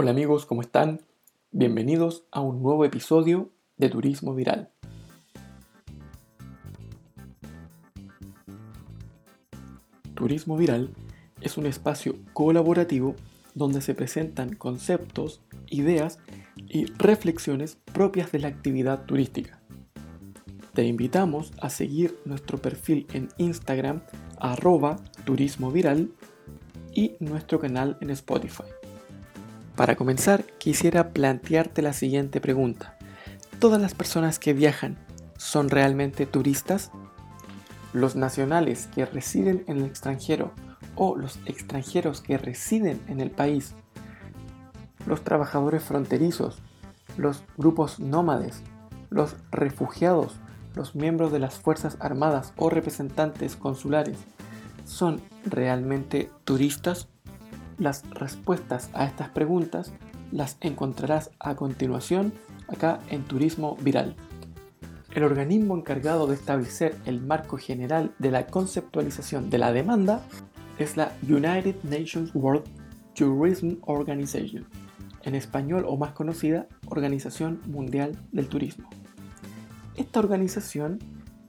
Hola amigos, ¿cómo están? Bienvenidos a un nuevo episodio de Turismo Viral. Turismo Viral es un espacio colaborativo donde se presentan conceptos, ideas y reflexiones propias de la actividad turística. Te invitamos a seguir nuestro perfil en Instagram arroba turismo viral y nuestro canal en Spotify. Para comenzar, quisiera plantearte la siguiente pregunta. ¿Todas las personas que viajan son realmente turistas? ¿Los nacionales que residen en el extranjero o los extranjeros que residen en el país? ¿Los trabajadores fronterizos? ¿Los grupos nómades? ¿Los refugiados? ¿Los miembros de las Fuerzas Armadas o representantes consulares? ¿Son realmente turistas? Las respuestas a estas preguntas las encontrarás a continuación acá en Turismo Viral. El organismo encargado de establecer el marco general de la conceptualización de la demanda es la United Nations World Tourism Organization, en español o más conocida Organización Mundial del Turismo. Esta organización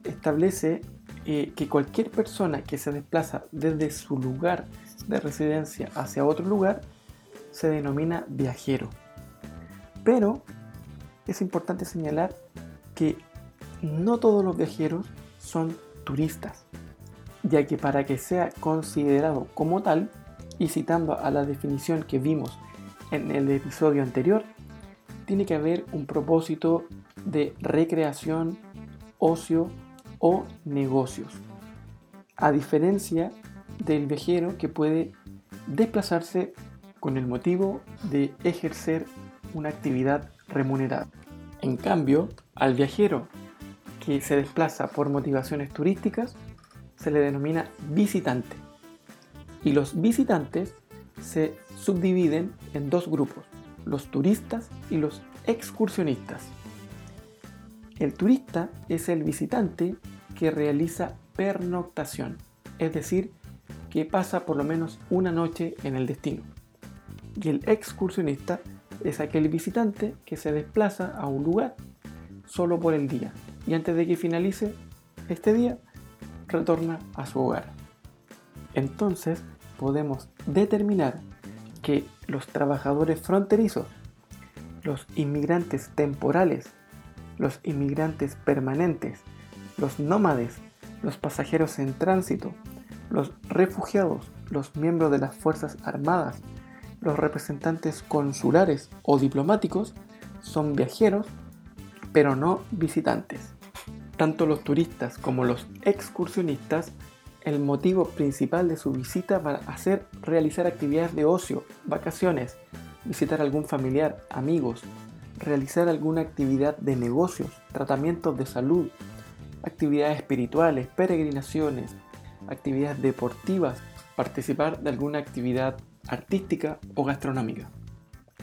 establece eh, que cualquier persona que se desplaza desde su lugar de residencia hacia otro lugar se denomina viajero. Pero es importante señalar que no todos los viajeros son turistas, ya que para que sea considerado como tal, y citando a la definición que vimos en el episodio anterior, tiene que haber un propósito de recreación, ocio o negocios. A diferencia del viajero que puede desplazarse con el motivo de ejercer una actividad remunerada. En cambio, al viajero que se desplaza por motivaciones turísticas se le denomina visitante. Y los visitantes se subdividen en dos grupos, los turistas y los excursionistas. El turista es el visitante que realiza pernoctación, es decir, que pasa por lo menos una noche en el destino. Y el excursionista es aquel visitante que se desplaza a un lugar solo por el día y antes de que finalice este día retorna a su hogar. Entonces podemos determinar que los trabajadores fronterizos, los inmigrantes temporales los inmigrantes permanentes, los nómades, los pasajeros en tránsito, los refugiados, los miembros de las Fuerzas Armadas, los representantes consulares o diplomáticos son viajeros, pero no visitantes. Tanto los turistas como los excursionistas, el motivo principal de su visita va a ser realizar actividades de ocio, vacaciones, visitar algún familiar, amigos, realizar alguna actividad de negocios, tratamientos de salud, actividades espirituales, peregrinaciones, actividades deportivas, participar de alguna actividad artística o gastronómica.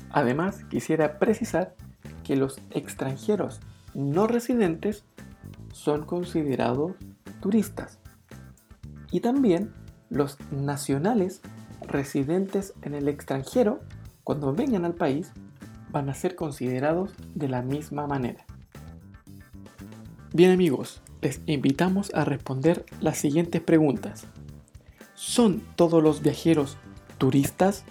Además, quisiera precisar que los extranjeros no residentes son considerados turistas y también los nacionales residentes en el extranjero, cuando vengan al país, van a ser considerados de la misma manera. Bien amigos, les invitamos a responder las siguientes preguntas. ¿Son todos los viajeros turistas?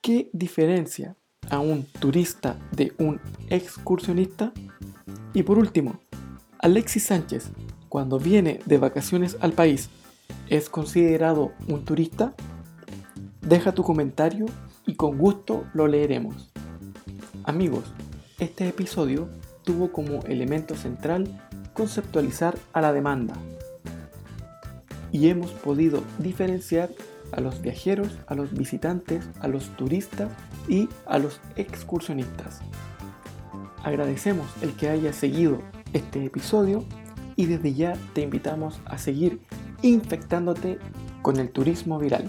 ¿Qué diferencia a un turista de un excursionista? Y por último, Alexis Sánchez, cuando viene de vacaciones al país, ¿es considerado un turista? Deja tu comentario y con gusto lo leeremos. Amigos, este episodio tuvo como elemento central conceptualizar a la demanda y hemos podido diferenciar a los viajeros, a los visitantes, a los turistas y a los excursionistas. Agradecemos el que haya seguido este episodio y desde ya te invitamos a seguir infectándote con el turismo viral.